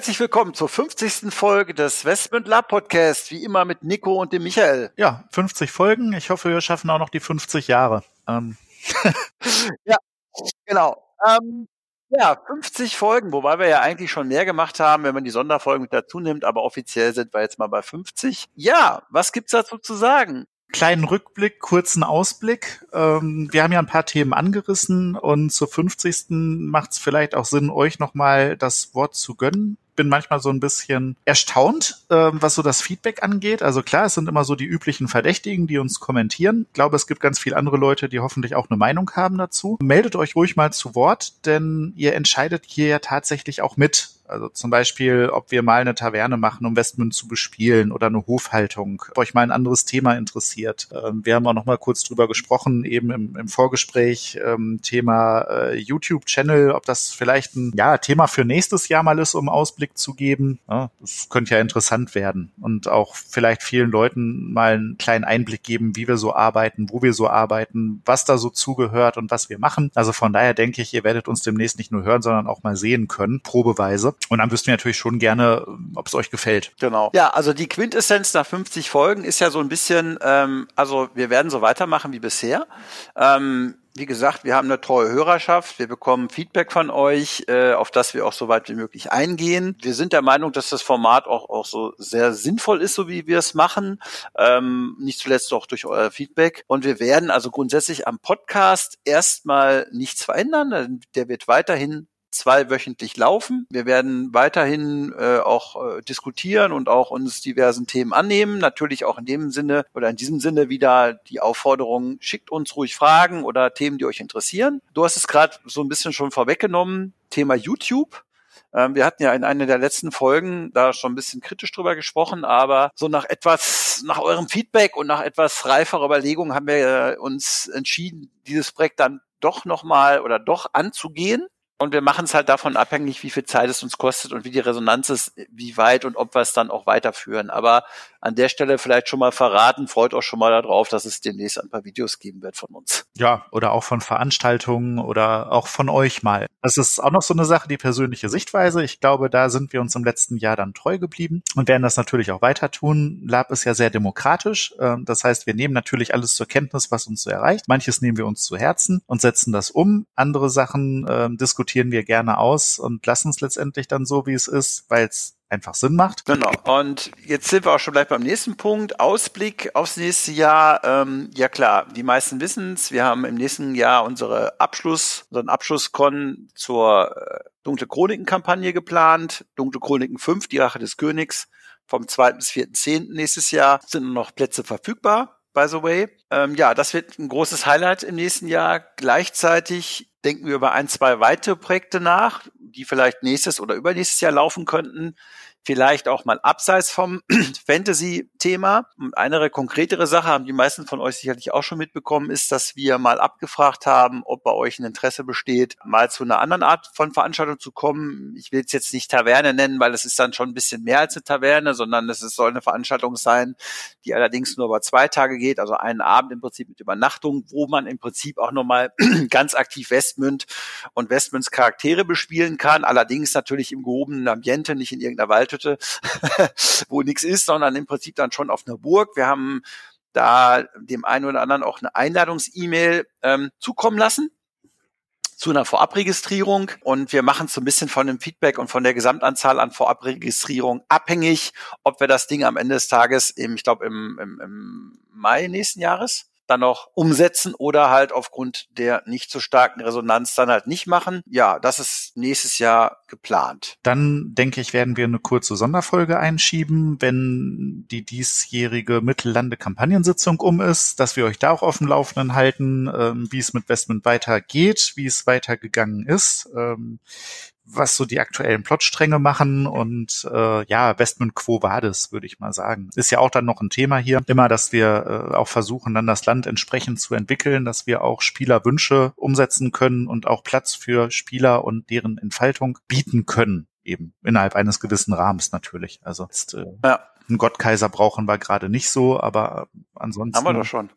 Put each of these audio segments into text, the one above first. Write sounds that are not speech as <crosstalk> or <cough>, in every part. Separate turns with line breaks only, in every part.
Herzlich willkommen zur 50. Folge des Westmund Lab Podcast, wie immer mit Nico und dem Michael.
Ja, 50 Folgen. Ich hoffe, wir schaffen auch noch die 50 Jahre. Ähm. <laughs>
ja, genau. Ähm, ja, 50 Folgen, wobei wir ja eigentlich schon mehr gemacht haben, wenn man die Sonderfolgen mit dazu nimmt, aber offiziell sind wir jetzt mal bei 50. Ja, was gibt's dazu zu sagen?
Kleinen Rückblick, kurzen Ausblick. Ähm, wir haben ja ein paar Themen angerissen und zur 50. macht es vielleicht auch Sinn, euch nochmal das Wort zu gönnen bin manchmal so ein bisschen erstaunt, äh, was so das Feedback angeht. Also klar, es sind immer so die üblichen Verdächtigen, die uns kommentieren. Ich glaube, es gibt ganz viele andere Leute, die hoffentlich auch eine Meinung haben dazu. Meldet euch ruhig mal zu Wort, denn ihr entscheidet hier ja tatsächlich auch mit also zum Beispiel, ob wir mal eine Taverne machen, um Westmund zu bespielen oder eine Hofhaltung. Ob euch mal ein anderes Thema interessiert. Ähm, wir haben auch noch mal kurz drüber gesprochen, eben im, im Vorgespräch, ähm, Thema äh, YouTube-Channel, ob das vielleicht ein ja, Thema für nächstes Jahr mal ist, um Ausblick zu geben. Ja, das könnte ja interessant werden und auch vielleicht vielen Leuten mal einen kleinen Einblick geben, wie wir so arbeiten, wo wir so arbeiten, was da so zugehört und was wir machen. Also von daher denke ich, ihr werdet uns demnächst nicht nur hören, sondern auch mal sehen können, probeweise. Und dann wüssten wir natürlich schon gerne, ob es euch gefällt.
Genau. Ja, also die Quintessenz nach 50 Folgen ist ja so ein bisschen, ähm, also wir werden so weitermachen wie bisher. Ähm, wie gesagt, wir haben eine treue Hörerschaft, wir bekommen Feedback von euch, äh, auf das wir auch so weit wie möglich eingehen. Wir sind der Meinung, dass das Format auch, auch so sehr sinnvoll ist, so wie wir es machen, ähm, nicht zuletzt auch durch euer Feedback. Und wir werden also grundsätzlich am Podcast erstmal nichts verändern, der wird weiterhin zweiwöchentlich laufen. Wir werden weiterhin äh, auch äh, diskutieren und auch uns diversen Themen annehmen. Natürlich auch in dem Sinne oder in diesem Sinne wieder die Aufforderung, schickt uns ruhig Fragen oder Themen, die euch interessieren. Du hast es gerade so ein bisschen schon vorweggenommen, Thema YouTube. Ähm, wir hatten ja in einer der letzten Folgen da schon ein bisschen kritisch drüber gesprochen, aber so nach etwas, nach eurem Feedback und nach etwas reiferer Überlegung haben wir uns entschieden, dieses Projekt dann doch nochmal oder doch anzugehen und wir machen es halt davon abhängig, wie viel Zeit es uns kostet und wie die Resonanz ist, wie weit und ob wir es dann auch weiterführen. Aber an der Stelle vielleicht schon mal verraten, freut euch schon mal darauf, dass es demnächst ein paar Videos geben wird von uns.
Ja, oder auch von Veranstaltungen oder auch von euch mal. Das ist auch noch so eine Sache, die persönliche Sichtweise. Ich glaube, da sind wir uns im letzten Jahr dann treu geblieben und werden das natürlich auch weiter tun. Lab ist ja sehr demokratisch. Ähm, das heißt, wir nehmen natürlich alles zur Kenntnis, was uns so erreicht. Manches nehmen wir uns zu Herzen und setzen das um. Andere Sachen äh, diskutieren diskutieren wir gerne aus und lassen es letztendlich dann so, wie es ist, weil es einfach Sinn macht.
Genau. Und jetzt sind wir auch schon gleich beim nächsten Punkt. Ausblick aufs nächste Jahr. Ähm, ja klar, die meisten wissen es. Wir haben im nächsten Jahr unsere Abschluss, unseren Abschlusskon zur äh, Dunkle Chroniken-Kampagne geplant. Dunkle Chroniken 5, die Rache des Königs. Vom 2. bis 4.10. nächstes Jahr sind nur noch Plätze verfügbar by the way. Ähm, ja, das wird ein großes Highlight im nächsten Jahr. Gleichzeitig denken wir über ein, zwei weitere Projekte nach, die vielleicht nächstes oder übernächstes Jahr laufen könnten vielleicht auch mal abseits vom <clears throat> Fantasy-Thema. Eine konkretere Sache haben die meisten von euch sicherlich auch schon mitbekommen, ist, dass wir mal abgefragt haben, ob bei euch ein Interesse besteht, mal zu einer anderen Art von Veranstaltung zu kommen. Ich will es jetzt nicht Taverne nennen, weil es ist dann schon ein bisschen mehr als eine Taverne, sondern es soll eine Veranstaltung sein, die allerdings nur über zwei Tage geht, also einen Abend im Prinzip mit Übernachtung, wo man im Prinzip auch nochmal <clears throat> ganz aktiv Westmünd und Westmünds Charaktere bespielen kann, allerdings natürlich im gehobenen Ambiente, nicht in irgendeiner Wald Waldhütte, <laughs> wo nichts ist, sondern im Prinzip dann schon auf einer Burg. Wir haben da dem einen oder anderen auch eine Einladungs-E-Mail ähm, zukommen lassen zu einer Vorabregistrierung und wir machen so ein bisschen von dem Feedback und von der Gesamtanzahl an Vorabregistrierung abhängig, ob wir das Ding am Ende des Tages, im, ich glaube im, im, im Mai nächsten Jahres, dann noch umsetzen oder halt aufgrund der nicht so starken Resonanz dann halt nicht machen. Ja, das ist nächstes Jahr geplant.
Dann denke ich, werden wir eine kurze Sonderfolge einschieben, wenn die diesjährige Mittellande-Kampagnensitzung um ist, dass wir euch da auch auf dem Laufenden halten, ähm, wie es mit Westman weitergeht, wie es weitergegangen ist. Was so die aktuellen Plotstränge machen und äh, ja, Westman Quo Vadis, würde ich mal sagen. Ist ja auch dann noch ein Thema hier, immer, dass wir äh, auch versuchen, dann das Land entsprechend zu entwickeln, dass wir auch Spielerwünsche umsetzen können und auch Platz für Spieler und deren Entfaltung bieten können eben innerhalb eines gewissen Rahmens natürlich. Also jetzt, äh, ja. einen Gottkaiser brauchen wir gerade nicht so, aber ansonsten.
Haben wir doch schon.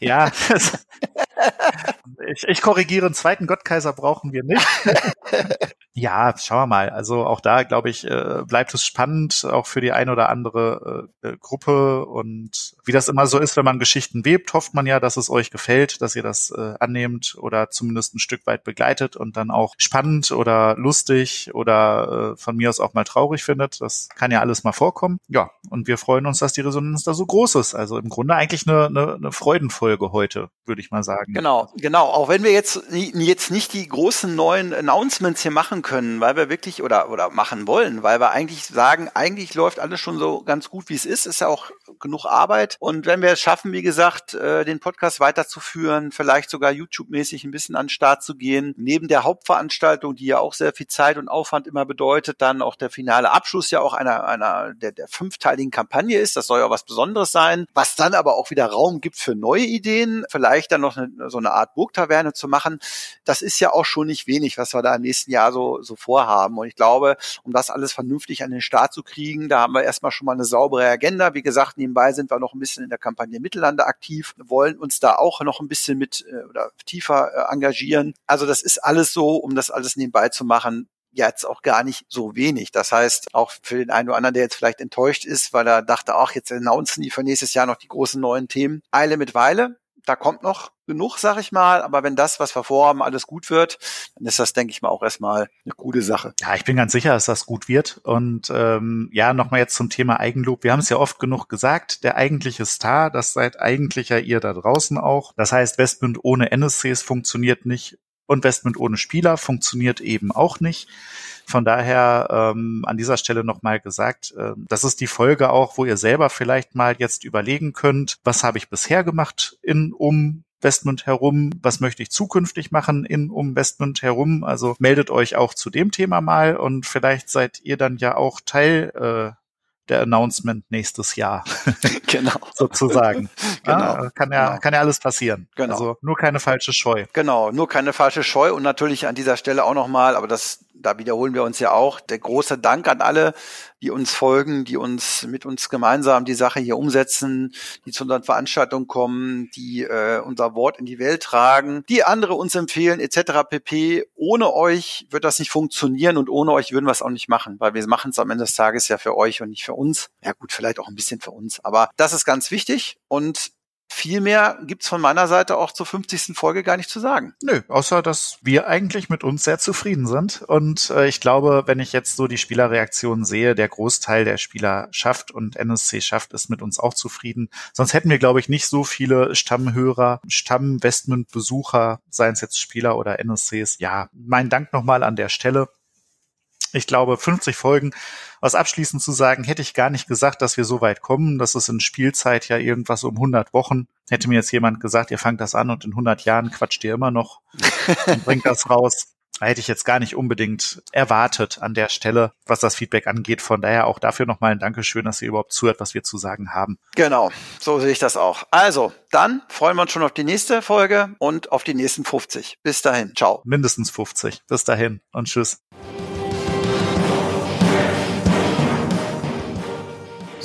Ja, <laughs> <laughs> ich, ich korrigiere, einen zweiten Gottkaiser brauchen wir nicht. <laughs> ja, schauen wir mal. Also auch da, glaube ich, äh, bleibt es spannend, auch für die ein oder andere äh, Gruppe. Und wie das immer so ist, wenn man Geschichten webt, hofft man ja, dass es euch gefällt, dass ihr das äh, annehmt oder zumindest ein Stück weit begleitet und dann auch spannend oder lustig oder von mir aus auch mal traurig findet. Das kann ja alles mal vorkommen. Ja, und wir freuen uns, dass die Resonanz da so groß ist. Also im Grunde eigentlich eine, eine, eine Freudenfolge heute, würde ich mal sagen.
Genau, genau. Auch wenn wir jetzt, jetzt nicht die großen neuen Announcements hier machen können, weil wir wirklich oder, oder machen wollen, weil wir eigentlich sagen, eigentlich läuft alles schon so ganz gut, wie es ist. Ist ja auch genug Arbeit. Und wenn wir es schaffen, wie gesagt, äh, den Podcast weiterzuführen, vielleicht sogar YouTube-mäßig ein bisschen an den Start zu gehen, neben der Hauptveranstaltung, die ja auch sehr viel Zeit und Aufwand immer bedeutet, dann auch der finale Abschluss ja auch einer, einer der, der fünfteiligen Kampagne ist. Das soll ja was Besonderes sein, was dann aber auch wieder Raum gibt für neue Ideen, vielleicht dann noch eine, so eine Art Burgtaverne zu machen. Das ist ja auch schon nicht wenig, was wir da im nächsten Jahr so, so vorhaben. Und ich glaube, um das alles vernünftig an den Start zu kriegen, da haben wir erstmal schon mal eine saubere Agenda. Wie gesagt, nebenbei sind wir noch ein bisschen in der Kampagne Mittellande aktiv, wollen uns da auch noch ein bisschen mit äh, oder tiefer äh, engagieren. Also das ist alles so, um das alles nebenbei zu machen, jetzt auch gar nicht so wenig. Das heißt, auch für den einen oder anderen, der jetzt vielleicht enttäuscht ist, weil er dachte, ach, jetzt announcen die für nächstes Jahr noch die großen neuen Themen. Eile mit Weile. Da kommt noch genug, sag ich mal. Aber wenn das, was wir vorhaben, alles gut wird, dann ist das, denke ich mal, auch erstmal eine gute Sache.
Ja, ich bin ganz sicher, dass das gut wird. Und ähm, ja, nochmal jetzt zum Thema Eigenlob. Wir haben es ja oft genug gesagt, der eigentliche Star, das seid eigentlich ja ihr da draußen auch. Das heißt, Westmund ohne NSCs funktioniert nicht. Investment ohne Spieler funktioniert eben auch nicht. Von daher ähm, an dieser Stelle nochmal gesagt, äh, das ist die Folge auch, wo ihr selber vielleicht mal jetzt überlegen könnt, was habe ich bisher gemacht in um Investment herum, was möchte ich zukünftig machen in um Investment herum. Also meldet euch auch zu dem Thema mal und vielleicht seid ihr dann ja auch Teil äh, der Announcement nächstes Jahr. <laughs> <laughs>
genau.
Sozusagen. <laughs> genau. Ah, kann ja, genau. kann ja alles passieren. Genau. Also nur keine falsche Scheu.
Genau, nur keine falsche Scheu und natürlich an dieser Stelle auch nochmal, aber das da wiederholen wir uns ja auch, der große Dank an alle, die uns folgen, die uns mit uns gemeinsam die Sache hier umsetzen, die zu unseren Veranstaltungen kommen, die äh, unser Wort in die Welt tragen, die andere uns empfehlen, etc. pp. Ohne euch wird das nicht funktionieren und ohne euch würden wir es auch nicht machen, weil wir machen es am Ende des Tages ja für euch und nicht für uns. Ja gut, vielleicht auch ein bisschen für uns, aber das ist ganz wichtig und viel mehr gibt's von meiner Seite auch zur 50. Folge gar nicht zu sagen.
Nö, außer dass wir eigentlich mit uns sehr zufrieden sind. Und äh, ich glaube, wenn ich jetzt so die Spielerreaktionen sehe, der Großteil der Spieler schafft und NSC schafft, ist mit uns auch zufrieden. Sonst hätten wir, glaube ich, nicht so viele Stammhörer, Stamm-Westmund-Besucher, seien es jetzt Spieler oder NSCs. Ja, mein Dank nochmal an der Stelle. Ich glaube, 50 Folgen was abschließend zu sagen, hätte ich gar nicht gesagt, dass wir so weit kommen. Das ist in Spielzeit ja irgendwas um 100 Wochen. Hätte mir jetzt jemand gesagt, ihr fangt das an und in 100 Jahren quatscht ihr immer noch <laughs> und bringt das raus. Hätte ich jetzt gar nicht unbedingt erwartet an der Stelle, was das Feedback angeht. Von daher auch dafür nochmal ein Dankeschön, dass ihr überhaupt zuhört, was wir zu sagen haben.
Genau, so sehe ich das auch. Also, dann freuen wir uns schon auf die nächste Folge und auf die nächsten 50. Bis dahin, ciao.
Mindestens 50. Bis dahin und tschüss.